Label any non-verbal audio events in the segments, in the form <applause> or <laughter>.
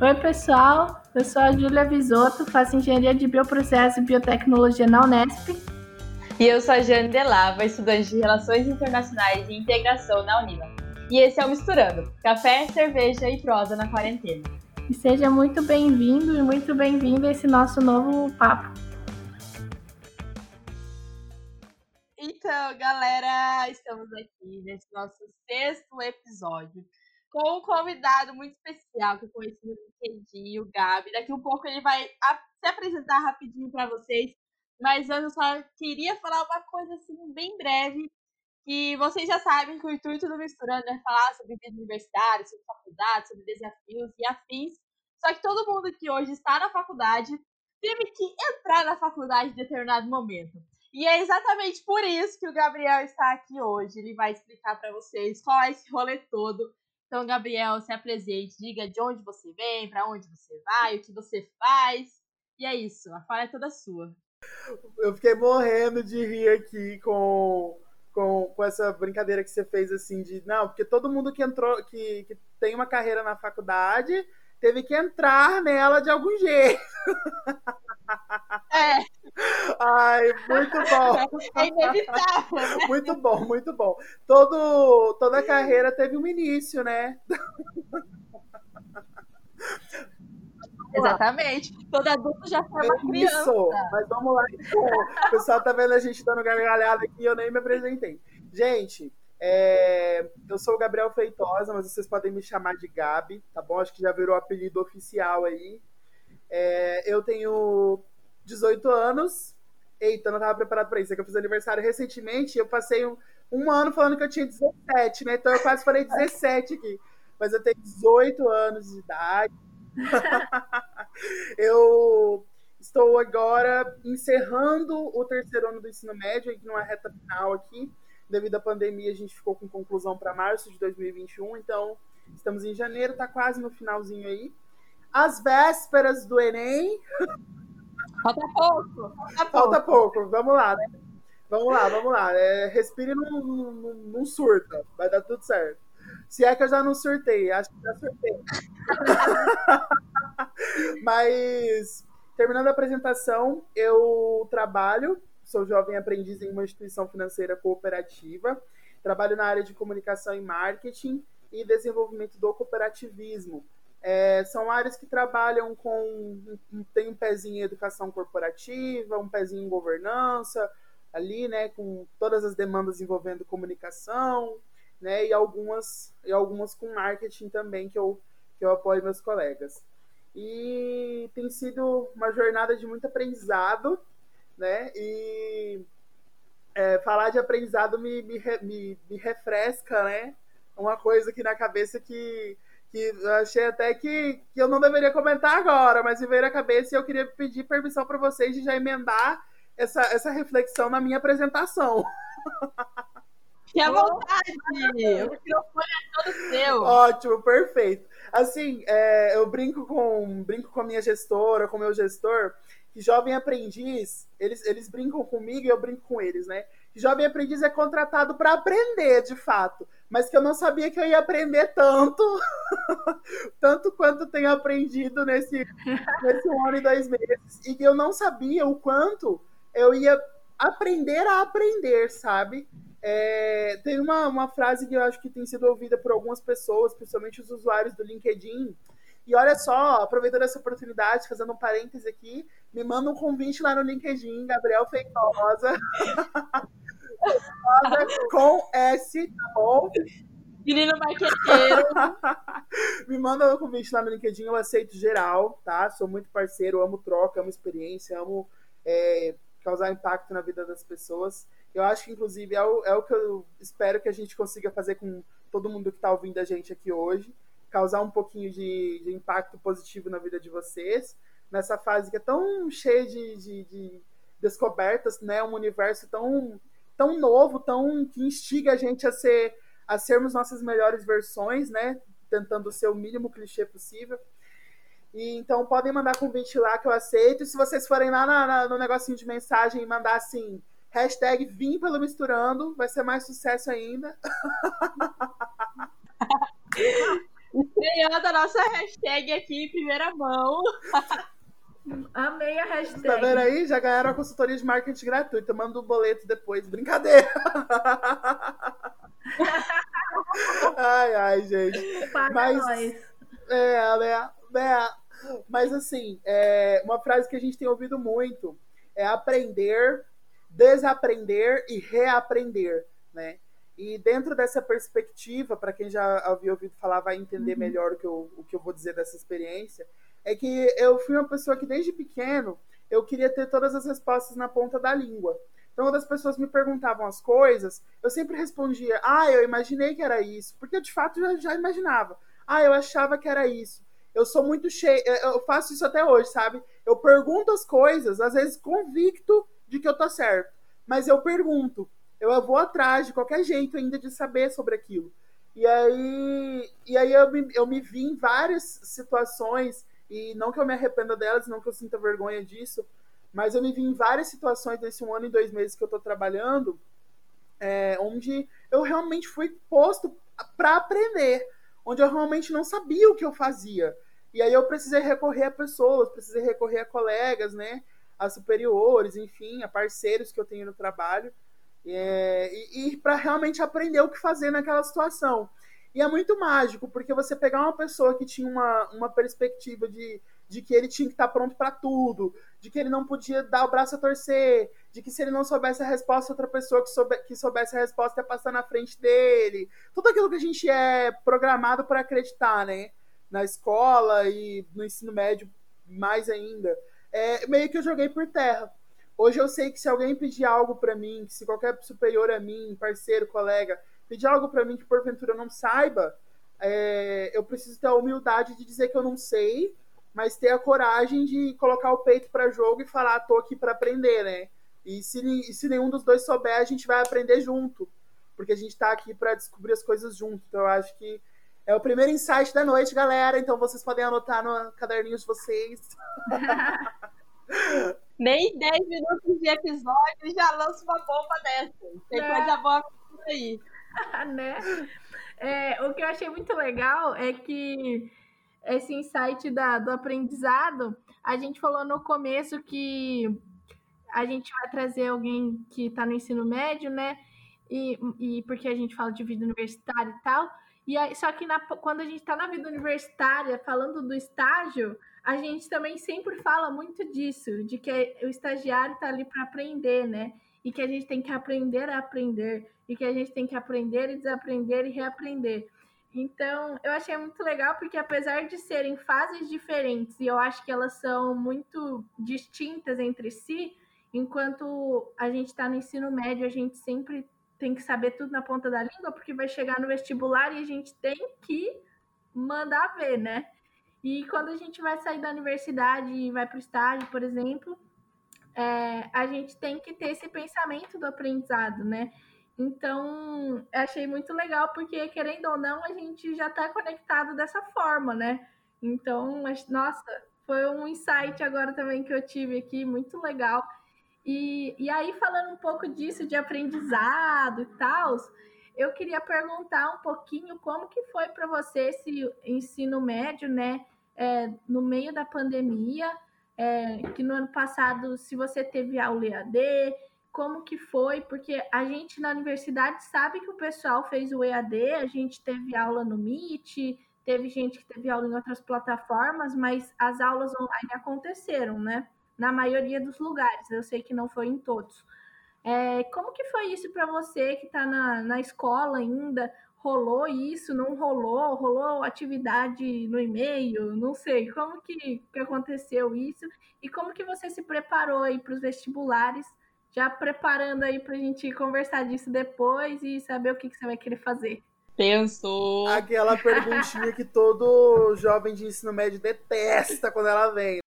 Oi, pessoal. Eu sou a Júlia Visoto, faço engenharia de bioprocesso e biotecnologia na Unesp. E eu sou a Jane Delava, estudante de Relações Internacionais e Integração na Unila. E esse é o Misturando, café, cerveja e prosa na quarentena. E seja muito bem-vindo e muito bem-vindo a esse nosso novo papo. Então, galera, estamos aqui nesse nosso sexto episódio com um convidado muito especial que eu conheci no LinkedIn, o Gabi. Daqui um pouco ele vai se apresentar rapidinho para vocês, mas eu só queria falar uma coisa assim, bem breve, que vocês já sabem que o intuito do Misturando é falar sobre vida universitária, sobre faculdade, sobre desafios e afins. Só que todo mundo que hoje está na faculdade teve que entrar na faculdade em determinado momento. E é exatamente por isso que o Gabriel está aqui hoje. Ele vai explicar para vocês qual é esse rolê todo então, Gabriel, se apresente, diga de onde você vem, para onde você vai, o que você faz. E é isso, a fala é toda sua. Eu fiquei morrendo de rir aqui com, com, com essa brincadeira que você fez assim de não, porque todo mundo que entrou, que, que tem uma carreira na faculdade, teve que entrar nela de algum jeito. <laughs> É. Ai, muito bom. É inevitável, né? Muito bom, muito bom. Todo, toda a carreira teve um início, né? Exatamente. Todo adulto já foi uma criança. Isso, mas vamos lá. Então. O pessoal tá vendo a gente dando gargalhada aqui eu nem me apresentei. Gente, é, eu sou o Gabriel Feitosa, mas vocês podem me chamar de Gabi, tá bom? Acho que já virou apelido oficial aí. É, eu tenho 18 anos. Eita, não estava preparado para isso. É que eu fiz aniversário recentemente. Eu passei um, um ano falando que eu tinha 17, né? Então eu quase falei 17 aqui. Mas eu tenho 18 anos de idade. <laughs> eu estou agora encerrando o terceiro ano do ensino médio, aqui numa reta final aqui. Devido à pandemia, a gente ficou com conclusão para março de 2021. Então, estamos em janeiro, tá quase no finalzinho aí. As vésperas do Enem. Falta pouco. Falta, falta pouco. pouco. Vamos lá, né? Vamos lá, vamos lá. É, respire num, num surta. Vai dar tudo certo. Se é que eu já não surtei, acho que já surtei. <laughs> Mas, terminando a apresentação, eu trabalho, sou jovem aprendiz em uma instituição financeira cooperativa, trabalho na área de comunicação e marketing e desenvolvimento do cooperativismo. É, são áreas que trabalham com. tem um pezinho em educação corporativa, um pezinho em governança, ali, né, com todas as demandas envolvendo comunicação, né, e algumas, e algumas com marketing também, que eu, que eu apoio meus colegas. E tem sido uma jornada de muito aprendizado, né, e é, falar de aprendizado me, me, me, me refresca, né, uma coisa aqui na cabeça que que eu achei até que, que eu não deveria comentar agora, mas me veio à cabeça e eu queria pedir permissão para vocês de já emendar essa, essa reflexão na minha apresentação. Que à vontade! o microfone é todo seu. Ótimo, perfeito. Assim, é, eu brinco com, brinco com a minha gestora, com o meu gestor, que jovem aprendiz, eles, eles brincam comigo e eu brinco com eles, né? Que jovem aprendiz é contratado para aprender, de fato mas que eu não sabia que eu ia aprender tanto, <laughs> tanto quanto tenho aprendido nesse, nesse um ano e dois meses, e que eu não sabia o quanto eu ia aprender a aprender, sabe? É, tem uma, uma frase que eu acho que tem sido ouvida por algumas pessoas, principalmente os usuários do LinkedIn, e olha só, aproveitando essa oportunidade, fazendo um parêntese aqui, me manda um convite lá no LinkedIn, Gabriel Feitosa. <laughs> <laughs> com S, tá bom? Menino marqueteiro. <laughs> Me manda um convite lá no LinkedIn, eu aceito geral, tá? Sou muito parceiro, amo troca, amo experiência, amo é, causar impacto na vida das pessoas. Eu acho que, inclusive, é o, é o que eu espero que a gente consiga fazer com todo mundo que está ouvindo a gente aqui hoje. Causar um pouquinho de, de, impacto positivo na vida de vocês. Nessa fase que é tão cheia de, de, de descobertas, né? Um universo tão tão novo, tão que instiga a gente a ser a sermos nossas melhores versões, né? Tentando ser o mínimo clichê possível. E, então podem mandar convite lá que eu aceito. E se vocês forem lá na, na, no negocinho de mensagem e mandar assim, hashtag vim pelo misturando, vai ser mais sucesso ainda. <laughs> Apoiando a nossa hashtag aqui em primeira mão. <laughs> Amei a hashtag. Tá vendo aí? Já ganharam a consultoria de marketing gratuita. Manda o um boleto depois. Brincadeira. <laughs> ai, ai, gente. Paga Mas, nós. é, né, né? Mas assim, é, uma frase que a gente tem ouvido muito é aprender, desaprender e reaprender, né? E dentro dessa perspectiva, para quem já havia ouvido falar, vai entender Uhum. melhor o que, eu, o que eu vou dizer dessa experiência, é que eu fui uma pessoa que desde pequeno eu queria ter todas as respostas na ponta da língua. Então, quando as pessoas me perguntavam as coisas, eu sempre respondia: Ah, eu imaginei que era isso, porque eu de fato já, já imaginava. Ah, eu achava que era isso. Eu sou muito cheio, eu faço isso até hoje, sabe? Eu pergunto as coisas, às vezes convicto de que eu tô certo, mas eu pergunto. Eu vou atrás de qualquer jeito ainda de saber sobre aquilo. E aí, e aí eu, me, eu me vi em várias situações, e não que eu me arrependa delas, não que eu sinta vergonha disso, mas eu me vi em várias situações nesse um ano e dois meses que eu estou trabalhando, é, onde eu realmente fui posto para aprender, onde eu realmente não sabia o que eu fazia. E aí eu precisei recorrer a pessoas, precisei recorrer a colegas, né, a superiores, enfim, a parceiros que eu tenho no trabalho, é, e, e para realmente aprender o que fazer naquela situação. E é muito mágico, porque você pegar uma pessoa que tinha uma, uma perspectiva de, de que ele tinha que estar pronto para tudo, de que ele não podia dar o braço a torcer, de que se ele não soubesse a resposta, outra pessoa que, soube, que soubesse a resposta ia passar na frente dele. Tudo aquilo que a gente é programado para acreditar, né? Na escola e no ensino médio, mais ainda. É, meio que eu joguei por terra. Hoje eu sei que se alguém pedir algo para mim, que se qualquer superior a mim, parceiro, colega, pedir algo para mim que porventura eu não saiba, é, eu preciso ter a humildade de dizer que eu não sei, mas ter a coragem de colocar o peito para jogo e falar, tô aqui para aprender, né? E se, e se, nenhum dos dois souber, a gente vai aprender junto, porque a gente está aqui para descobrir as coisas junto. Então eu acho que é o primeiro insight da noite, galera. Então vocês podem anotar no caderninho de vocês. <laughs> Nem 10 minutos de episódio e já lança uma bomba dessa. Tem é. coisa boa aí. <laughs> né? É, o que eu achei muito legal é que esse insight da, do aprendizado, a gente falou no começo que a gente vai trazer alguém que está no ensino médio, né? E, e porque a gente fala de vida universitária e tal. E aí, só que na, quando a gente está na vida universitária, falando do estágio, a gente também sempre fala muito disso, de que o estagiário está ali para aprender, né? E que a gente tem que aprender a aprender, e que a gente tem que aprender e desaprender e reaprender. Então, eu achei muito legal, porque apesar de serem fases diferentes, e eu acho que elas são muito distintas entre si, enquanto a gente está no ensino médio, a gente sempre tem que saber tudo na ponta da língua, porque vai chegar no vestibular e a gente tem que mandar ver, né? E quando a gente vai sair da universidade e vai para o estágio, por exemplo, é, a gente tem que ter esse pensamento do aprendizado, né? Então, achei muito legal, porque querendo ou não, a gente já está conectado dessa forma, né? Então, nossa, foi um insight agora também que eu tive aqui, muito legal. E, e aí, falando um pouco disso, de aprendizado e tal, eu queria perguntar um pouquinho como que foi para você esse ensino médio, né? É, no meio da pandemia, é, que no ano passado, se você teve aula EAD, como que foi? Porque a gente na universidade sabe que o pessoal fez o EAD, a gente teve aula no Meet, teve gente que teve aula em outras plataformas, mas as aulas online aconteceram, né? Na maioria dos lugares, eu sei que não foi em todos. É, como que foi isso para você que está na, na escola ainda? Rolou isso? Não rolou? Rolou atividade no e-mail? Não sei. Como que, que aconteceu isso? E como que você se preparou aí para os vestibulares? Já preparando aí para a gente conversar disso depois e saber o que, que você vai querer fazer. Pensou. Aquela perguntinha que todo jovem de ensino médio detesta quando ela vem.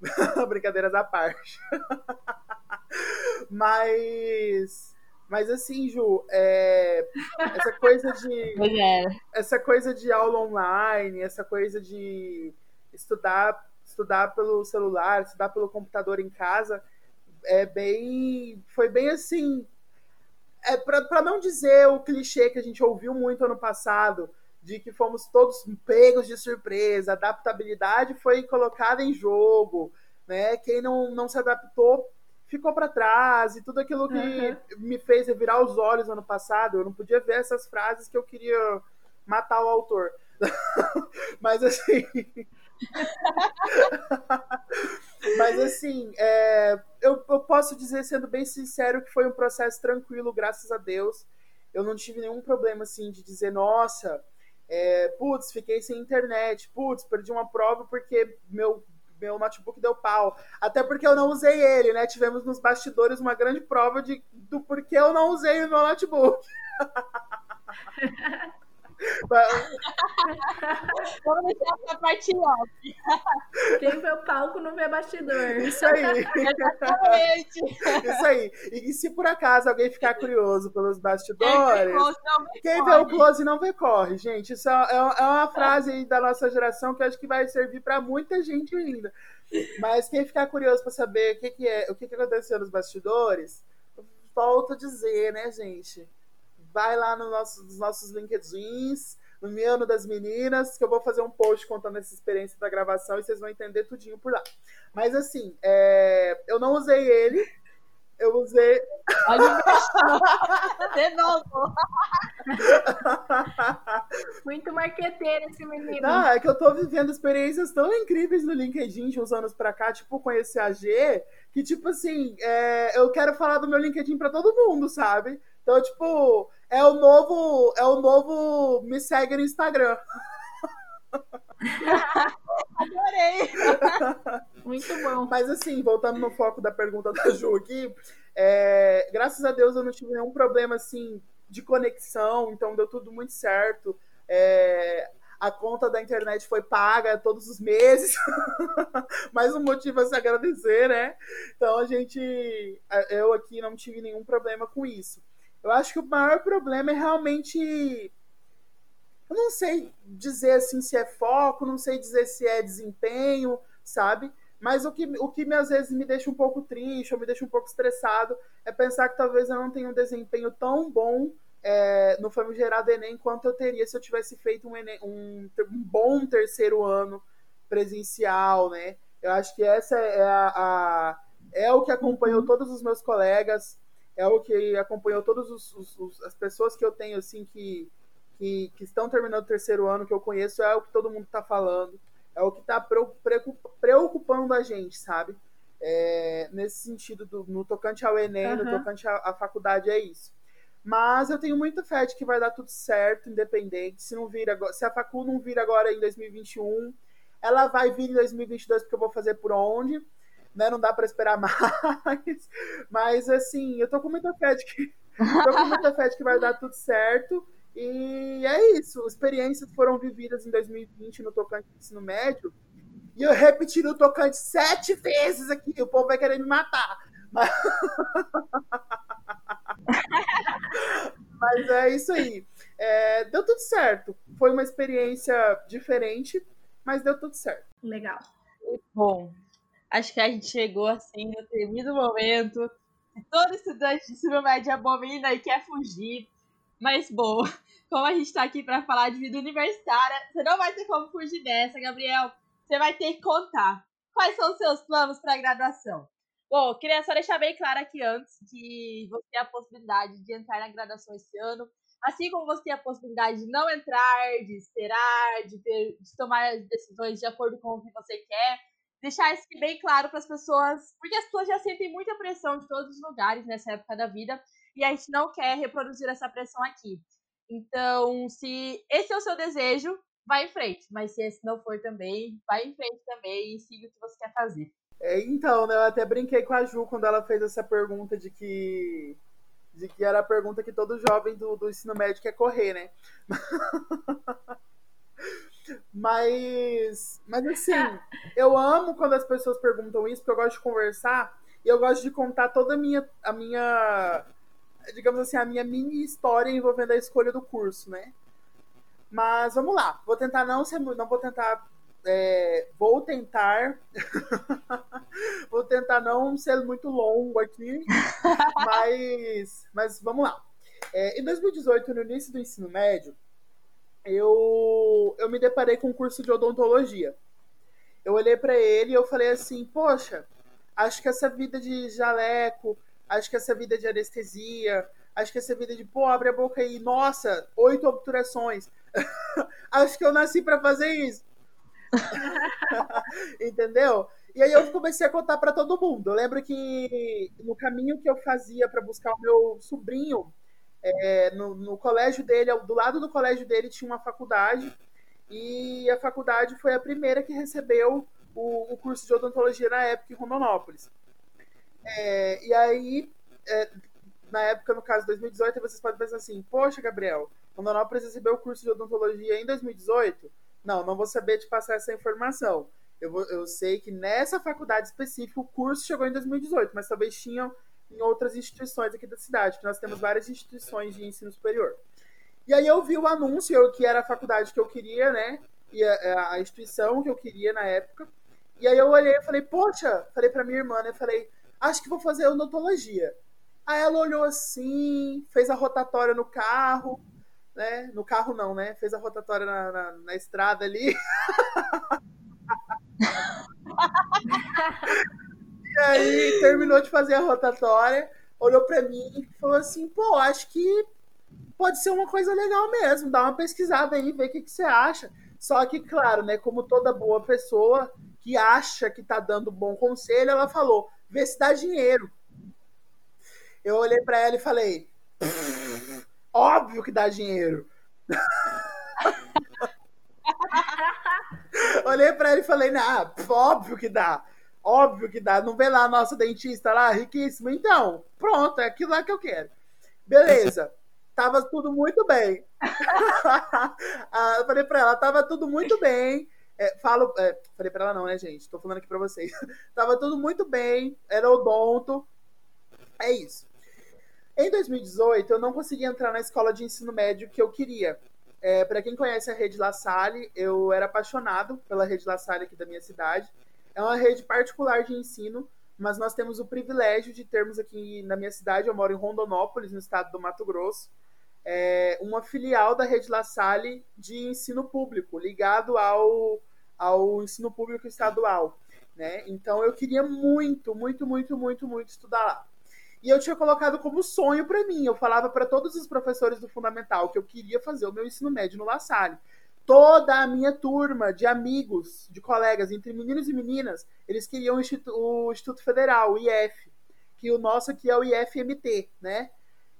<laughs> Brincadeiras à parte. <laughs> Mas. Mas assim, Ju, é, essa coisa de. <laughs> É. Essa coisa de aula online, essa coisa de estudar, estudar pelo celular, estudar pelo computador em casa, é bem. Foi bem assim. É, para não dizer o clichê que a gente ouviu muito ano passado, de que fomos todos pegos de surpresa, a adaptabilidade foi colocada em jogo, né? Quem não, não se adaptou ficou para trás e tudo aquilo que uhum. me fez virar os olhos ano passado, eu não podia ver essas frases que eu queria matar o autor. <laughs> Mas assim. <laughs> Mas assim, é, eu, eu posso dizer, sendo bem sincero, que foi um processo tranquilo, graças a Deus. Eu não tive nenhum problema assim de dizer, nossa, é, putz, fiquei sem internet, putz, perdi uma prova porque meu, meu notebook deu pau. Até porque eu não usei ele, né? Tivemos nos bastidores uma grande prova de, do porquê eu não usei o meu notebook. <laughs> Vamos deixar essa parte off. Quem vê o palco não vê bastidor. Isso aí. Exatamente. Isso aí. E se por acaso alguém ficar curioso pelos bastidores, quem vê o close não vê corre, gente. Isso é, é, é uma frase da nossa geração que eu acho que vai servir para muita gente ainda. Mas quem ficar curioso para saber o que, que é, o que, que aconteceu nos bastidores, volto a dizer, né, gente? Vai lá no nosso, nos nossos LinkedIns, no meu, no das meninas, que eu vou fazer um post contando essa experiência da gravação e vocês vão entender tudinho por lá. Mas assim, é, eu não usei ele, eu usei. <laughs> Olha De novo. <laughs> Muito marqueteiro esse menino. Ah, é que eu tô vivendo experiências tão incríveis no LinkedIn de uns anos pra cá, tipo, conhecer a G, que, tipo assim, é, eu quero falar do meu LinkedIn pra todo mundo, sabe? Então, tipo, é o novo, é o novo me segue no Instagram. Adorei! <laughs> Muito bom. Mas assim, voltando no foco da pergunta da Ju aqui, é, graças a Deus eu não tive nenhum problema assim de conexão, então deu tudo muito certo. É, a conta da internet foi paga todos os meses. <laughs> Mais um motivo a se agradecer, né? Então a gente, eu aqui não tive nenhum problema com isso. Eu acho que o maior problema é realmente. Eu não sei dizer assim se é foco, não sei dizer se é desempenho, sabe? Mas o que, o que às vezes me deixa um pouco triste ou me deixa um pouco estressado é pensar que talvez eu não tenha um desempenho tão bom é, no famigerado Enem quanto eu teria se eu tivesse feito um, Enem, um, um bom terceiro ano presencial, né? Eu acho que essa é, a, a é o que acompanhou uhum. todos os meus colegas, é o que acompanhou todas as pessoas que eu tenho, assim, que, que, que, estão terminando o terceiro ano, que eu conheço, é o que todo mundo está falando, é o que está preocupando a gente, sabe? É, nesse sentido, do, no tocante ao Enem, uhum. no tocante à, à, faculdade, é isso. Mas eu tenho muita fé de que vai dar tudo certo, independente. Se não vir agora, se a facul não vir agora em 2021, ela vai vir em 2022 porque eu vou fazer por onde né? Não dá para esperar <laughs> mais. Mas assim, eu tô com muita fé de que tô com muita fé de que vai dar tudo certo. E é isso. Experiências foram vividas em 2020 no tocante do ensino médio. E eu repeti no tocante sete vezes aqui. O povo vai querer me matar. Mas, <laughs> Mas é isso aí. É, deu tudo certo. Foi uma experiência diferente, mas deu tudo certo. Legal. Bom, Acho que a gente chegou assim no temido momento. Todo estudante de ensino médio abomina e quer fugir. Mas, bom, <laughs> como a gente está aqui para falar de vida universitária, você não vai ter como fugir dessa, Gabriel. Você vai ter que contar. Quais são os seus planos para a graduação? Bom, queria só deixar bem claro aqui antes que você tem a possibilidade de entrar na graduação esse ano, assim como você tem a possibilidade de não entrar, de esperar, de, ter, de tomar as decisões de acordo com o que você quer deixar isso bem claro para as pessoas, porque as pessoas já sentem muita pressão de todos os lugares nessa época da vida e a gente não quer reproduzir essa pressão aqui. Então, se esse é o seu desejo, vai em frente, mas se esse não for também, vai em frente também e siga o que você quer fazer. É, então, né, eu até brinquei com a Ju quando ela fez essa pergunta de que de que era a pergunta que todo jovem do, do ensino médio quer correr, né? <laughs> Mas, mas assim, eu amo quando as pessoas perguntam isso, porque eu gosto de conversar e eu gosto de contar toda a minha, a minha, digamos assim, a minha mini história envolvendo a escolha do curso, né? Mas vamos lá, vou tentar não ser, não vou tentar, é, vou tentar, <laughs> vou tentar não ser muito longo aqui, <laughs> mas, mas vamos lá. É, em 2018, no início do ensino médio, eu, eu me deparei com um curso de odontologia. Eu olhei para ele e eu falei assim, poxa, acho que essa vida de jaleco, acho que essa vida de anestesia, acho que essa vida de, pô, abre a boca aí, nossa, oito obturações. <laughs> acho que eu nasci para fazer isso. <laughs> Entendeu? E aí eu comecei a contar para todo mundo. Eu lembro que no caminho que eu fazia para buscar o meu sobrinho, é, no, no, colégio dele, do lado do colégio dele tinha uma faculdade, e a faculdade foi a primeira que recebeu o, o curso de odontologia na época em Rondonópolis. É, e aí, é, na época, no caso 2018, vocês podem pensar assim: Poxa, Gabriel, Rondonópolis recebeu o curso de odontologia em 2018? Não, não vou saber te passar essa informação. Eu, vou, eu sei que nessa faculdade específica o curso chegou em 2018, mas talvez tinham em outras instituições aqui da cidade, que nós temos várias instituições de ensino superior. E aí eu vi o anúncio, que era a faculdade que eu queria, né? E a, a instituição que eu queria na época. E aí eu olhei e falei, poxa, falei pra minha irmã, né? Eu falei, acho que vou fazer odontologia. Aí ela olhou assim, fez a rotatória no carro, né? No carro não, né? Fez a rotatória na, na, na estrada ali. <laughs> e aí terminou de fazer a rotatória, olhou para mim e falou assim: pô, acho que pode ser uma coisa legal mesmo, dá uma pesquisada aí, vê o que, que você acha. Só que, claro, né, como toda boa pessoa que acha que tá dando bom conselho, ela falou: vê se dá dinheiro. Eu olhei para ela e falei: óbvio que dá dinheiro. <laughs> Olhei para ele e falei, ah, óbvio que dá. Óbvio que dá. Não vê lá a nossa dentista lá, riquíssima. Então, pronto, é aquilo lá que eu quero. Beleza. Tava tudo muito bem. <laughs> ah, eu falei para ela, tava tudo muito bem. É, falo, é, falei para ela não, né, gente? Tô falando aqui para vocês. <laughs> tava tudo muito bem, era odonto. É isso. Em 2018, eu não consegui entrar na escola de ensino médio que eu queria. É, para quem conhece a rede La Salle, eu era apaixonado pela rede La Salle aqui da minha cidade. É uma rede particular de ensino, mas nós temos o privilégio de termos aqui na minha cidade, eu moro em Rondonópolis, no estado do Mato Grosso, é, uma filial da rede La Salle de ensino público, ligado ao, ao ensino público estadual. Né? Então eu queria muito, muito, muito, muito, muito estudar lá. E eu tinha colocado como sonho para mim. Eu falava para todos os professores do fundamental que eu queria fazer o meu ensino médio no La Salle. Toda a minha turma de amigos, de colegas, entre meninos e meninas, eles queriam o Instituto, o Instituto Federal, o IF, que o nosso aqui é o IFMT, né?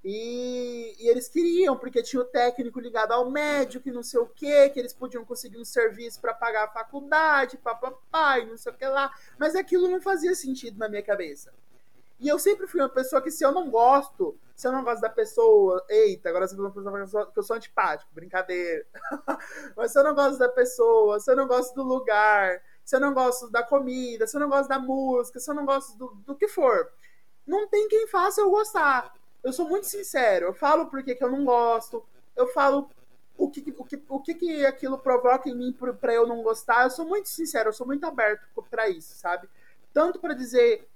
E, e, eles queriam, porque tinha o técnico ligado ao médico e não sei o que, que eles podiam conseguir um serviço para pagar a faculdade, papapá, e não sei o que lá. Mas aquilo não fazia sentido na minha cabeça. E eu sempre fui uma pessoa que, se eu não gosto, se eu não gosto da pessoa, eita, agora você falou que eu sou antipático, brincadeira. <laughs> Mas se eu não gosto da pessoa, se eu não gosto do lugar, se eu não gosto da comida, se eu não gosto da música, se eu não gosto do, do que for, não tem quem faça eu gostar. Eu sou muito sincero, eu falo por que eu não gosto, eu falo o que, o que, o que, que aquilo provoca em mim para eu não gostar. Eu sou muito sincero, eu sou muito aberto para isso, sabe? Tanto para dizer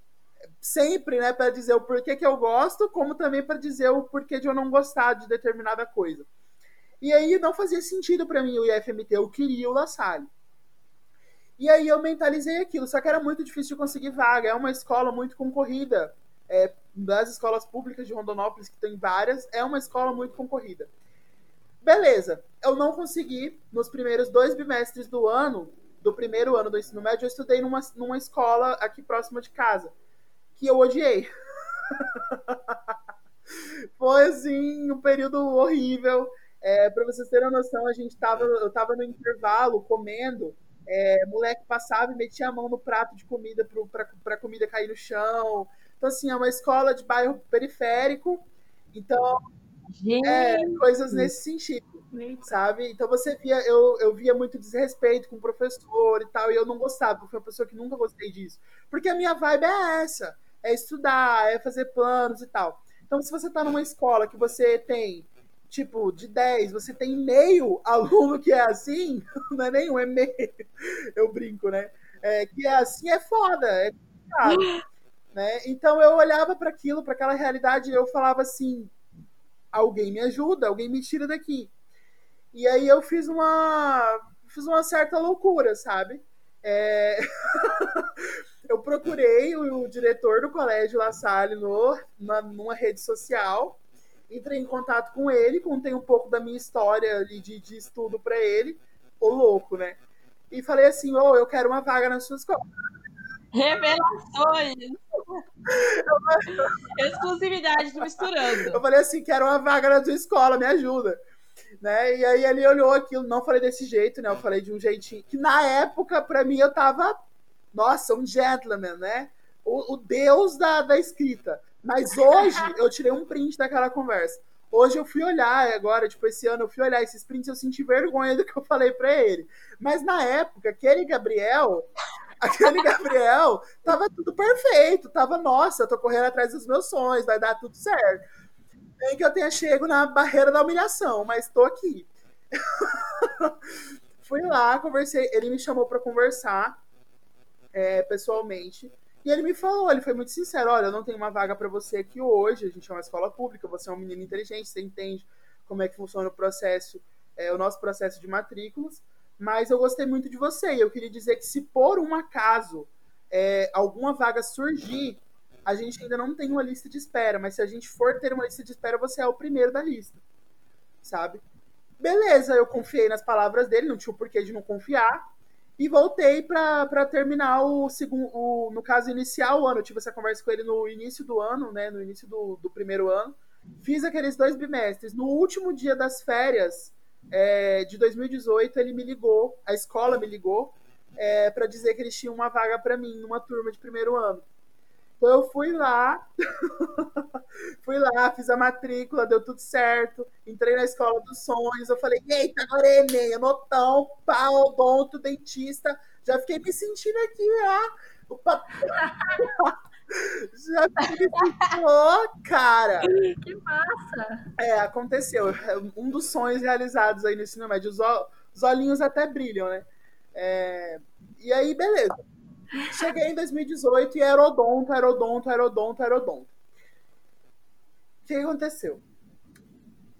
sempre, né, para dizer o porquê que eu gosto, como também para dizer o porquê de eu não gostar de determinada coisa. E aí não fazia sentido para mim o IFMT, eu queria o La Salle. E aí eu mentalizei aquilo, só que era muito difícil de conseguir vaga, é uma escola muito concorrida. É, das escolas públicas de Rondonópolis, que tem várias, é uma escola muito concorrida. Beleza, eu não consegui, nos primeiros dois bimestres do ano, do primeiro ano do ensino médio, eu estudei numa, numa escola aqui próxima de casa que eu odiei. Foi assim, um período horrível. É, para vocês terem noção, a gente tava, eu tava no intervalo comendo, é, moleque passava e metia a mão no prato de comida para a comida cair no chão. Então, assim, é uma escola de bairro periférico. Então, é, coisas nesse sentido, sabe? Então você via, eu, eu via muito desrespeito com o professor e tal, e eu não gostava, porque fui uma pessoa que nunca gostei disso. Porque a minha vibe é essa é estudar, é fazer planos e tal. Então, se você está numa escola que você tem, tipo, de 10, você tem meio <laughs> aluno que é assim, <laughs> não é nenhum, é meio. Eu brinco, né? É, que é assim é foda, é complicado. <gasps> né? Então, eu olhava para aquilo, para aquela realidade, e eu falava assim: alguém me ajuda, alguém me tira daqui. E aí eu fiz uma, fiz uma certa loucura, sabe? É... <laughs> eu procurei o, o, diretor do colégio La Salle no, na, numa rede social, entrei em contato com ele, contei um pouco da minha história ali de, de estudo para ele, o louco, né? E falei assim, ô, oh, eu quero uma vaga na sua escola. Revelações! <laughs> Exclusividade do misturando. Eu falei assim, quero uma vaga na tua escola, me ajuda. Né? E aí ele olhou aquilo, não falei desse jeito, né? Eu falei de um jeitinho que na época, para mim, eu tava, nossa, um gentleman, né? O, o deus da, da escrita. Mas hoje <laughs> eu tirei um print daquela conversa. Hoje eu fui olhar, agora, tipo, esse ano eu fui olhar esses prints, eu senti vergonha do que eu falei para ele. Mas na época, aquele Gabriel, <laughs> aquele Gabriel, tava tudo perfeito, tava, nossa, tô correndo atrás dos meus sonhos, vai dar tudo certo. Nem que eu tenha chego na barreira da humilhação, mas tô aqui. <laughs> fui lá, conversei, ele me chamou para conversar é, pessoalmente. E ele me falou, ele foi muito sincero, olha, eu não tenho uma vaga para você aqui hoje, a gente é uma escola pública, você é um menino inteligente, você entende como é que funciona o processo, é, o nosso processo de matrículas, mas eu gostei muito de você e eu queria dizer que se por um acaso é, alguma vaga surgir, a gente ainda não tem uma lista de espera, mas se a gente for ter uma lista de espera, você é o primeiro da lista, sabe? Beleza, eu confiei nas palavras dele, não tinha o porquê de não confiar, e voltei para terminar o segundo, o, no caso, iniciar o ano. Eu tive essa conversa com ele no início do ano, né? No início do, do primeiro ano. Fiz aqueles dois bimestres. No último dia das férias é, de 2018, ele me ligou, a escola me ligou, é, para dizer que eles tinham uma vaga para mim numa turma de primeiro ano. Então eu fui lá, <laughs> fui lá, fiz a matrícula, deu tudo certo, entrei na escola dos sonhos, eu falei, eita, agora é Enem, anotão, pau, odonto, dentista, já fiquei me sentindo aqui, ó, <laughs> já fiquei oh, cara. Que massa! É, aconteceu, um dos sonhos realizados aí no ensino médio, os, os olhinhos até brilham, né? É... E aí, beleza. Cheguei em 2018 e era odonto, era odonto, era odonto, era odonto. O que aconteceu?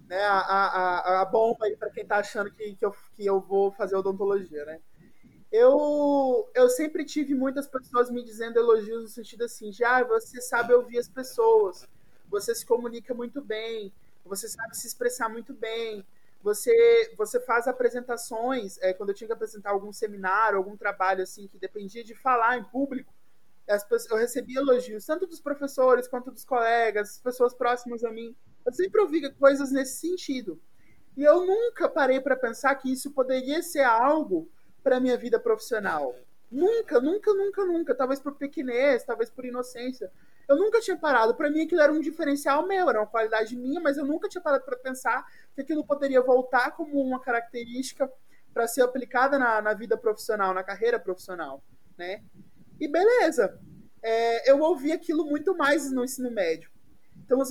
Né, a, a, a bomba aí para quem tá achando que, que, eu, que eu vou fazer odontologia, né? Eu, eu sempre tive muitas pessoas me dizendo elogios no sentido assim, já ah, você sabe ouvir as pessoas, você se comunica muito bem, você sabe se expressar muito bem, você você faz apresentações, é, quando eu tinha que apresentar algum seminário, algum trabalho assim que dependia de falar em público, pessoas, eu recebia elogios tanto dos professores quanto dos colegas, pessoas próximas a mim. Eu sempre ouvi coisas nesse sentido. E eu nunca parei para pensar que isso poderia ser algo para minha vida profissional. Nunca, nunca, nunca, nunca. Talvez por pequenez, talvez por inocência. Eu nunca tinha parado. Para mim, aquilo era um diferencial meu, era uma qualidade minha, mas eu nunca tinha parado para pensar que aquilo poderia voltar como uma característica para ser aplicada na, na, vida profissional, na carreira profissional, né? E beleza. É, eu ouvi aquilo muito mais no ensino médio. Então, os,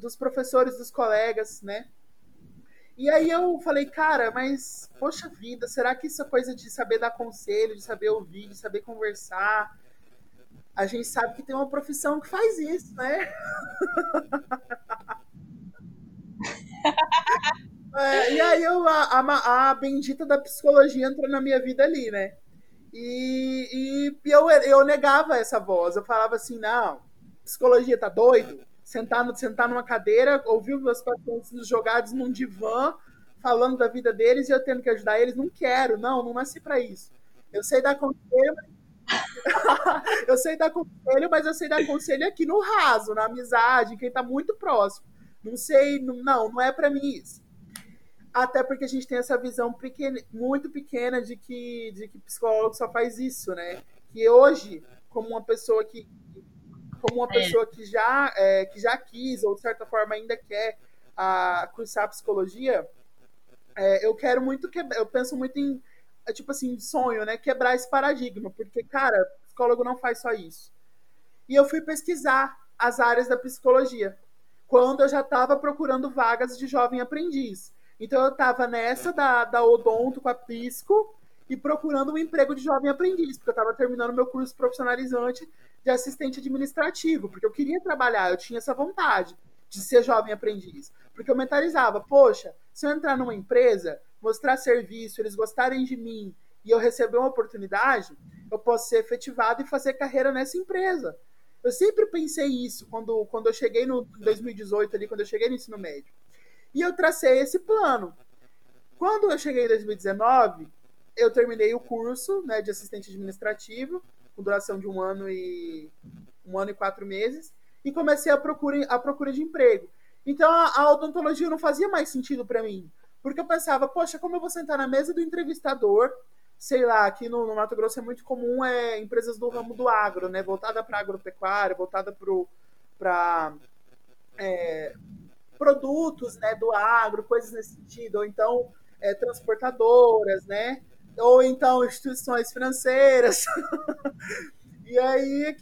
dos professores, dos colegas, né? E aí eu falei, cara, mas, poxa vida, será que isso é coisa de saber dar conselho, de saber ouvir, de saber conversar? A gente sabe que tem uma profissão que faz isso, né? <laughs> é, e aí eu, a, a, a, bendita da psicologia entrou na minha vida ali, né? E, e, eu, eu negava essa voz. Eu falava assim, não, psicologia tá doido? Sentar, no, sentar numa cadeira, ouvir os meus pacientes jogados num divã, falando da vida deles e eu tendo que ajudar eles, não quero, não, não nasci para isso. Eu sei dar conselho, <laughs> eu sei dar conselho, mas eu sei dar conselho aqui no raso, na amizade, quem tá muito próximo. Não sei, não, não é para mim isso. Até porque a gente tem essa visão pequena, muito pequena de que, de que psicólogo só faz isso, né? Que hoje, como uma pessoa que como uma é. pessoa que já, é, que já quis, ou de certa forma ainda quer a, cursar psicologia, é, eu quero muito que eu penso muito em é tipo assim, sonho, né? Quebrar esse paradigma, porque, cara, psicólogo não faz só isso. E eu fui pesquisar as áreas da psicologia, quando eu já estava procurando vagas de jovem aprendiz. Então eu estava nessa da, da odonto com a pisco e procurando um emprego de jovem aprendiz, porque eu estava terminando meu curso profissionalizante de assistente administrativo, porque eu queria trabalhar, eu tinha essa vontade de ser jovem aprendiz. Porque eu mentalizava, poxa, se eu entrar numa empresa, mostrar serviço, eles gostarem de mim e eu receber uma oportunidade, eu posso ser efetivado e fazer carreira nessa empresa. Eu sempre pensei isso quando, quando eu cheguei no 2018 ali, quando eu cheguei no ensino médio. E eu tracei esse plano. Quando eu cheguei em 2019, eu terminei o curso né, de assistente administrativo, com duração de um ano e um ano e quatro meses, e comecei a procura, a procura de emprego. Então a, a odontologia não fazia mais sentido para mim, porque eu pensava, poxa, como eu vou sentar na mesa do entrevistador? Sei lá, aqui no, no Mato Grosso é muito comum é, empresas do ramo do agro, né? Voltada para agropecuária, voltada para é, produtos né, do agro, coisas nesse sentido, ou então é, transportadoras, né? Ou então instituições financeiras. <laughs> e aí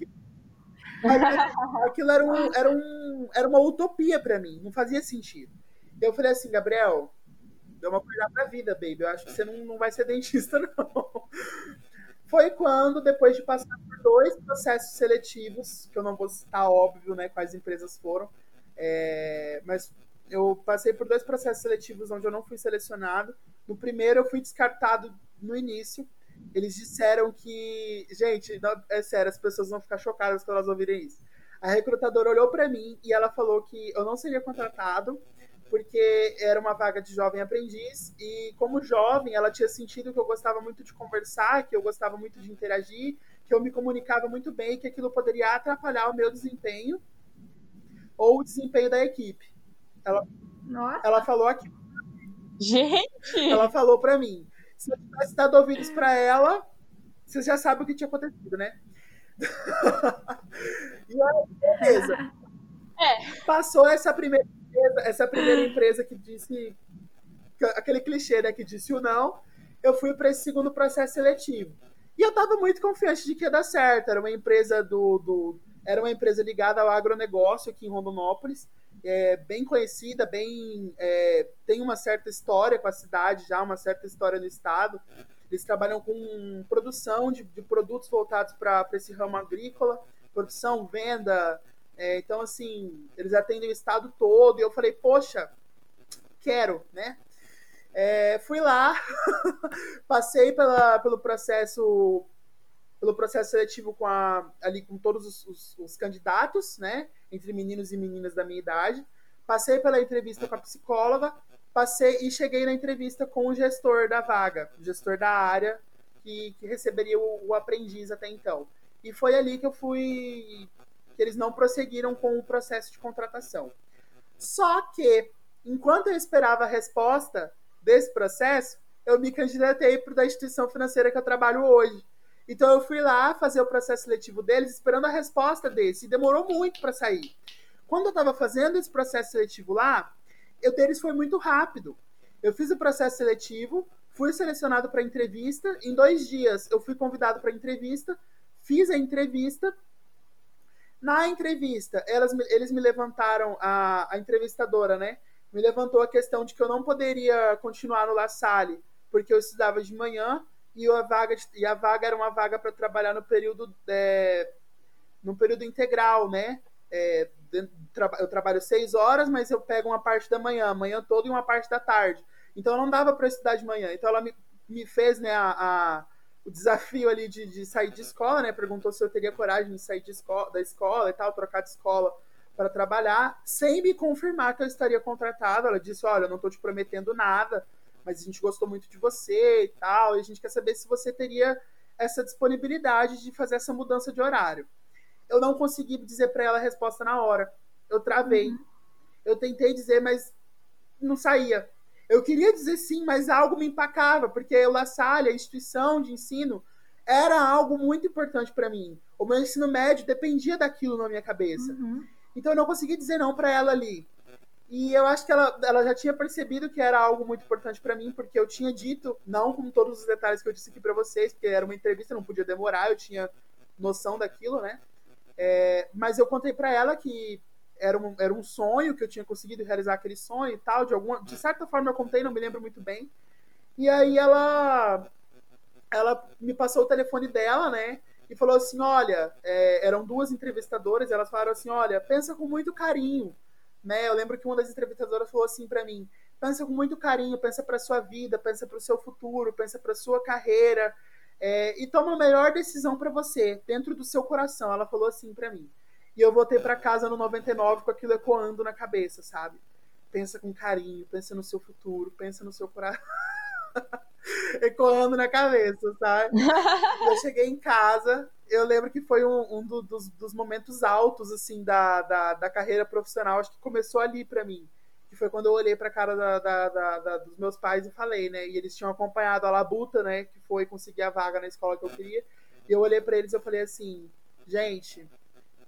aquilo era, um, era, um, era uma utopia para mim, não fazia sentido. Eu falei assim, Gabriel, deu uma coisa pra vida, baby. Eu acho que você não, não vai ser <laughs> dentista, não. Foi quando, depois de passar por dois processos seletivos, que eu não vou citar, óbvio, né, quais empresas foram, é, mas eu passei por dois processos seletivos onde eu não fui selecionado. No primeiro, eu fui descartado no início. Eles disseram que. Gente, não, é sério, as pessoas vão ficar chocadas quando elas ouvirem isso. A recrutadora olhou para mim e ela falou que eu não seria contratado porque era uma vaga de jovem aprendiz e como jovem ela tinha sentido que eu gostava muito de conversar, que eu gostava muito de interagir, que eu me comunicava muito bem, que aquilo poderia atrapalhar o meu desempenho ou o desempenho da equipe. Ela, Nossa. ela falou aqui. Gente! Ela falou para mim. Se eu tivesse dado ouvidos para ela, você já sabe o que tinha acontecido, né? <laughs> e aí, beleza. É. Passou essa primeira empresa, essa primeira empresa que disse aquele clichê, né, que disse o não. Eu fui para esse segundo processo seletivo. E eu estava muito confiante de que ia dar certo. Era uma empresa do, do era uma empresa ligada ao agronegócio aqui em Rondonópolis é, bem conhecida, bem é, tem uma certa história com a cidade já, uma certa história no estado. Eles trabalham com produção de, de produtos voltados para esse ramo agrícola, produção, venda. É, então, assim, eles atendem o estado todo. E eu falei, poxa, quero, né? É, fui lá, <laughs> passei pela, pelo processo pelo processo seletivo com a, ali com todos os, os, os, candidatos, né, entre meninos e meninas da minha idade. Passei pela entrevista com a psicóloga, passei e cheguei na entrevista com o gestor da vaga, o gestor da área que, que receberia o, o aprendiz até então. E foi ali que eu fui que eles não prosseguiram com o processo de contratação. Só que, enquanto eu esperava a resposta desse processo, eu me candidatei para da instituição financeira que eu trabalho hoje. Então eu fui lá fazer o processo seletivo deles, esperando a resposta deles, e demorou muito para sair. Quando eu estava fazendo esse processo seletivo lá, eu deles foi muito rápido. Eu fiz o processo seletivo, fui selecionado para entrevista. Em dois dias eu fui convidado para entrevista, fiz a entrevista. Na entrevista, elas, eles me levantaram, a, a entrevistadora, né? Me levantou a questão de que eu não poderia continuar no La Salle, porque eu estudava de manhã e a vaga, e a vaga era uma vaga para trabalhar no período é, no período integral, né? É, eu trabalho seis horas, mas eu pego uma parte da manhã, amanhã toda e uma parte da tarde. Então não dava para estudar de manhã. Então ela me, me fez né, a, a o desafio ali de, de, sair de escola, né? Perguntou se eu teria coragem de sair de escola, da escola e tal, trocar de escola para trabalhar, sem me confirmar que eu estaria contratada. Ela disse: Olha, eu não estou te prometendo nada, mas a gente gostou muito de você e tal, e a gente quer saber se você teria essa disponibilidade de fazer essa mudança de horário. Eu não consegui dizer para ela a resposta na hora. Eu travei. Uhum. Eu tentei dizer, mas não saía. Eu queria dizer sim, mas algo me empacava, porque o La Salle, a instituição de ensino, era algo muito importante para mim. O meu ensino médio dependia daquilo na minha cabeça. Uhum. Então eu não consegui dizer não para ela ali. E eu acho que ela, ela já tinha percebido que era algo muito importante para mim, porque eu tinha dito, não com todos os detalhes que eu disse aqui para vocês, porque era uma entrevista, não podia demorar, eu tinha noção daquilo, né? É, mas eu contei para ela que era um, era um sonho, que eu tinha conseguido realizar aquele sonho e tal, de alguma, de certa forma eu contei, não me lembro muito bem. E aí ela, ela me passou o telefone dela, né? E falou assim, olha, é, eram duas entrevistadoras, elas falaram assim, olha, pensa com muito carinho né? Eu lembro que uma das entrevistadoras falou assim para mim: pensa com muito carinho, pensa para sua vida, pensa para o seu futuro, pensa para sua carreira é, e toma a melhor decisão para você, dentro do seu coração. Ela falou assim para mim. E eu voltei para casa no 99 com aquilo ecoando na cabeça, sabe? Pensa com carinho, pensa no seu futuro, pensa no seu coração. <laughs> ecoando na cabeça, sabe? eu cheguei em casa, eu lembro que foi um, um do, dos, dos, momentos altos, assim, da, da, da, carreira profissional, acho que começou ali para mim. Que foi quando eu olhei pra cara da, da, dos meus pais e falei, né? E eles tinham acompanhado a Labuta, né? Que foi conseguir a vaga na escola que eu queria. E eu olhei para eles e eu falei assim, gente,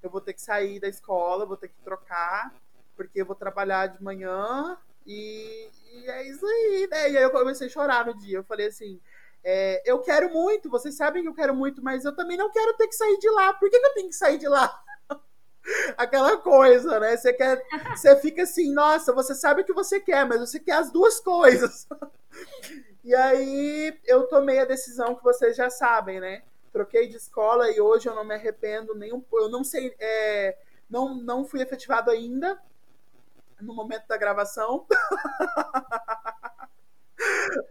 eu vou ter que sair da escola, vou ter que trocar, porque eu vou trabalhar de manhã e, e é isso aí, né? E aí eu comecei a chorar no dia. Eu falei assim, é, eu quero muito, vocês sabem que eu quero muito, mas eu também não quero ter que sair de lá. Por que, que eu tenho que sair de lá? <laughs> Aquela coisa, né? Você quer, você fica assim, nossa, você sabe o que você quer, mas você quer as duas coisas. <laughs> E aí eu tomei a decisão que vocês já sabem, né? Troquei de escola e hoje eu não me arrependo nenhum. Eu não sei, é, não, não fui efetivado ainda no momento da gravação. <laughs>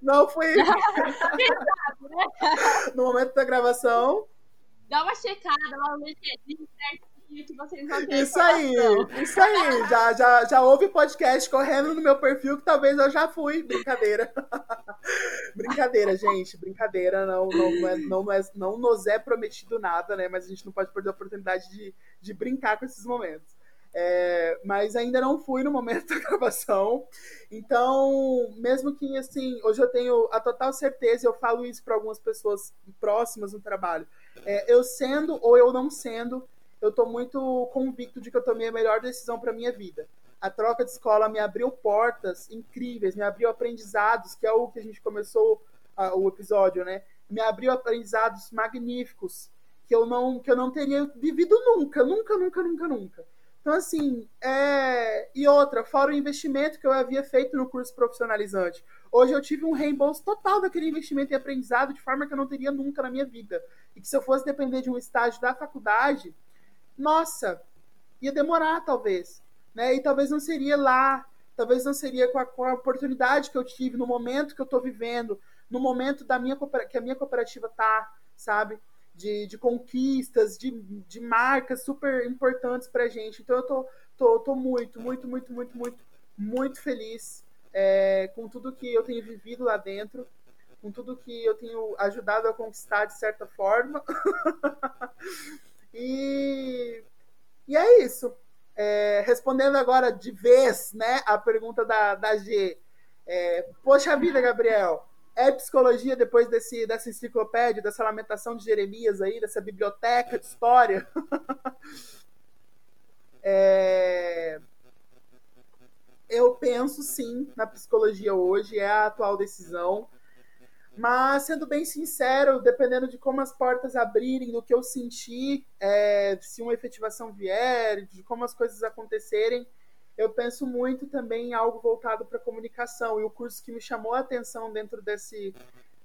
Não fui. <laughs> no momento da gravação. Dá uma checada lá no LinkedIn que vocês vão ter. Isso aí, isso aí. Já, já, já houve podcast correndo no meu perfil que talvez eu já fui. Brincadeira. <laughs> brincadeira, gente. Brincadeira. Não, não, não, é, não, é, não nos é prometido nada, né? Mas a gente não pode perder a oportunidade de, de brincar com esses momentos. É, mas ainda não fui no momento da gravação. Então, mesmo que assim, hoje eu tenho a total certeza, eu falo isso para algumas pessoas próximas no trabalho. É, eu sendo ou eu não sendo, eu estou muito convicto de que eu tomei a melhor decisão para minha vida. A troca de escola me abriu portas incríveis, me abriu aprendizados, que é o que a gente começou uh, o episódio, né? Me abriu aprendizados magníficos que eu não que eu não teria vivido nunca, nunca, nunca, nunca, nunca. Então, assim, é... e outra, fora o investimento que eu havia feito no curso profissionalizante. Hoje eu tive um reembolso total daquele investimento em aprendizado de forma que eu não teria nunca na minha vida. E que se eu fosse depender de um estágio da faculdade, nossa, ia demorar talvez. Né? E talvez não seria lá, talvez não seria com a, com a oportunidade que eu tive, no momento que eu estou vivendo, no momento da minha que a minha cooperativa tá, sabe? de, de conquistas, de, de marcas super importantes para a gente. Então eu tô, tô, tô muito, muito, muito, muito, muito, muito feliz é, com tudo que eu tenho vivido lá dentro, com tudo que eu tenho ajudado a conquistar de certa forma. <laughs> e, e é isso. É, respondendo agora de vez né, a pergunta da, da G. É, Poxa vida, Gabriel, é psicologia depois desse, dessa enciclopédia, dessa lamentação de Jeremias aí, dessa biblioteca de história. <laughs> é... Eu penso sim na psicologia hoje, é a atual decisão. Mas, sendo bem sincero, dependendo de como as portas abrirem, do que eu sentir, é, se uma efetivação vier, de como as coisas acontecerem, eu penso muito também em algo voltado para comunicação. E o curso que me chamou a atenção dentro desse,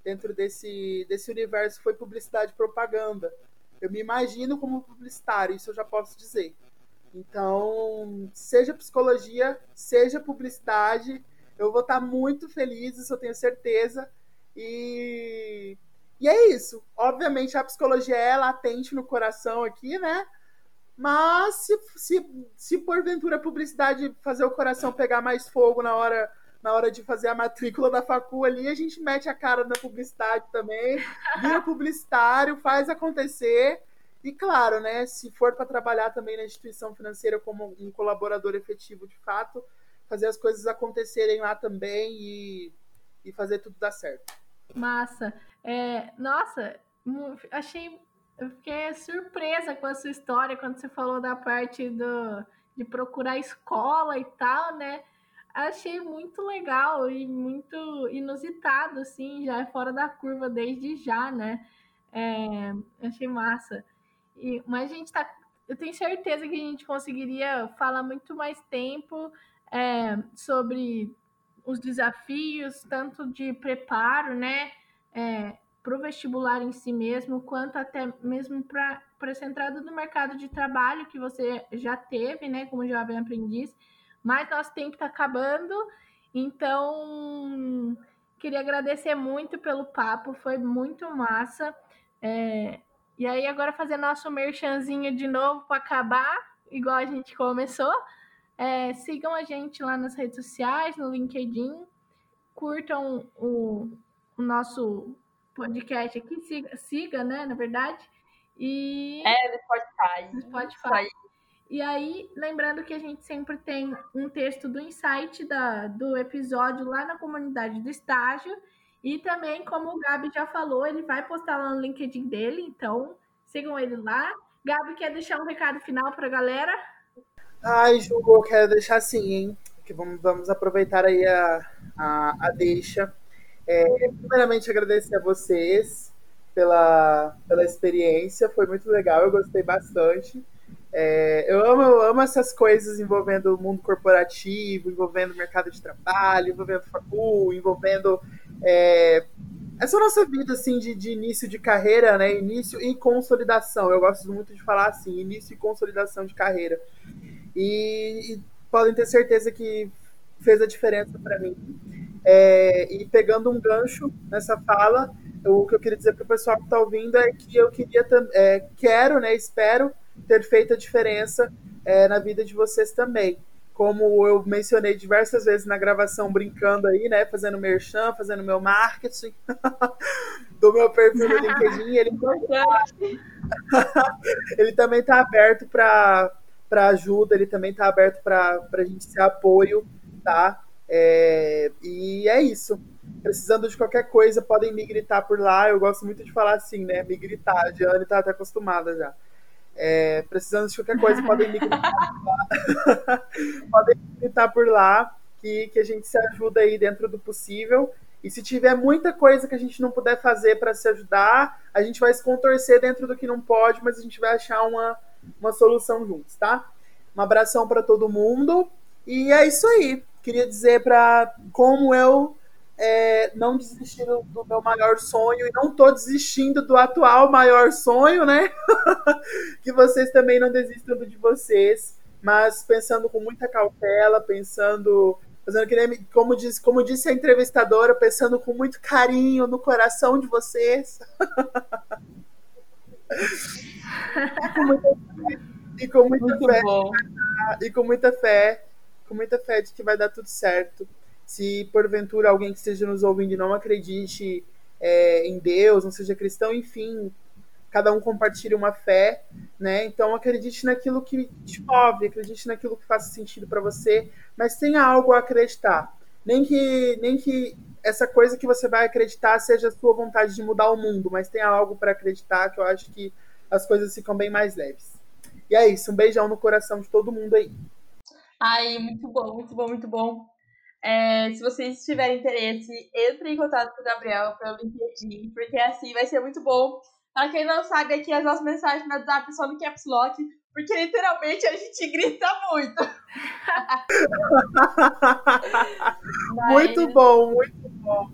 dentro desse, desse universo foi publicidade e propaganda. Eu me imagino como publicitário, isso eu já posso dizer. Então, seja psicologia, seja publicidade, eu vou estar muito feliz, isso eu tenho certeza. E, e é isso. Obviamente, a psicologia é latente no coração aqui, né? Mas se, se, se porventura a publicidade fazer o coração pegar mais fogo na hora na hora de fazer a matrícula da facu ali, a gente mete a cara na publicidade também, vira publicitário, faz acontecer. E claro, né, se for para trabalhar também na instituição financeira como um colaborador efetivo de fato, fazer as coisas acontecerem lá também e, e fazer tudo dar certo. Massa. É, nossa, achei eu fiquei surpresa com a sua história quando você falou da parte do, de procurar escola e tal, né? Achei muito legal e muito inusitado, assim, já é fora da curva desde já, né? É, achei massa. E, mas a gente tá. Eu tenho certeza que a gente conseguiria falar muito mais tempo é, sobre os desafios, tanto de preparo, né? É, para o vestibular em si mesmo, quanto até mesmo para essa entrada no mercado de trabalho que você já teve, né, como jovem aprendiz. Mas nosso tempo está acabando, Então, queria agradecer muito pelo papo, foi muito massa. É, e aí, agora fazer nosso merchanzinho de novo para acabar, igual a gente começou. É, sigam a gente lá nas redes sociais, no LinkedIn, curtam o, o nosso podcast aqui, siga, siga, né, na verdade. E... É, no Spotify. No Spotify. E aí, lembrando que a gente sempre tem um texto do insight da, do episódio lá na comunidade do estágio. E também, como o Gabi já falou, ele vai postar lá no LinkedIn dele, então sigam ele lá. Gabi, quer deixar um recado final para a galera? Ai, Ju, eu quero deixar assim, hein? Que vamos, vamos aproveitar aí a, a, a deixa. É, primeiramente, agradecer a vocês pela, pela experiência, foi muito legal, eu gostei bastante. É, eu, amo, eu amo essas coisas envolvendo o mundo corporativo, envolvendo o mercado de trabalho, envolvendo facu, envolvendo é, essa nossa vida assim de, de, início de carreira, né? Início e consolidação. Eu gosto muito de falar assim, início e consolidação de carreira. E, e podem ter certeza que fez a diferença para mim. É, e pegando um gancho nessa fala, o que eu queria dizer para o pessoal que está ouvindo é que eu queria, é, quero, né? Espero ter feito a diferença é, na vida de vocês também. Como eu mencionei diversas vezes na gravação, brincando aí, né? Fazendo merchan, fazendo meu marketing <laughs> do meu perfil no LinkedIn. Ele, <laughs> <laughs> ele também está aberto para ajuda, ele também está aberto para a gente ser apoio, tá? É, e é isso. Precisando de qualquer coisa, podem me gritar por lá. Eu gosto muito de falar assim, né? Me gritar. A Diane está até acostumada já. É, precisando de qualquer coisa, podem me gritar por lá. <laughs> podem me gritar por lá, que, que a gente se ajuda aí dentro do possível. E se tiver muita coisa que a gente não puder fazer para se ajudar, a gente vai se contorcer dentro do que não pode, mas a gente vai achar uma, uma solução juntos, tá? Um abração para todo mundo. E é isso aí. Queria dizer para como eu é, não desistir do, do, meu maior sonho e não estou desistindo do atual maior sonho, né? <laughs> que vocês também não desistam de vocês, mas pensando com muita cautela, pensando, fazendo que nem, como disse, como disse a entrevistadora, pensando com muito carinho no coração de vocês. <laughs> e com muita fé, com muita fé, e com muita fé, com muita fé de que vai dar tudo certo se porventura alguém que esteja nos ouvindo e não acredite é, em Deus, não seja cristão, enfim, cada um compartilha uma fé, né? Então acredite naquilo que te move, acredite naquilo que faça sentido para você, mas tenha algo a acreditar. Nem que, nem que essa coisa que você vai acreditar seja a sua vontade de mudar o mundo, mas tenha algo para acreditar que eu acho que as coisas ficam bem mais leves. E é isso, um beijão no coração de todo mundo aí. Ai, muito bom, muito bom, muito bom. É, se vocês tiverem interesse, entre em contato com o Gabriel pelo LinkedIn, porque assim vai ser muito bom. Pra quem não sabe, aqui as nossas mensagens no WhatsApp são no Caps Lock, porque literalmente a gente grita muito. <laughs> Mas... Muito bom, muito bom.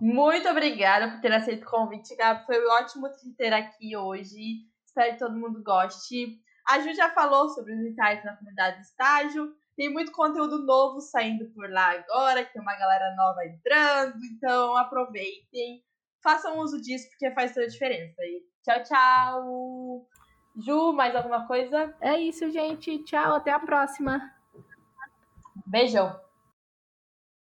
Muito obrigada por ter aceito o convite, Gabi. Foi ótimo te ter aqui hoje. Espero que todo mundo goste. A Ju já falou sobre os insights na comunidade de estágio. Tem muito conteúdo novo saindo por lá agora, que tem uma galera nova entrando. Então aproveitem, façam uso disso, porque faz toda a diferença. E tchau, tchau! Ju, mais alguma coisa? É isso, gente. Tchau, até a próxima. Beijão.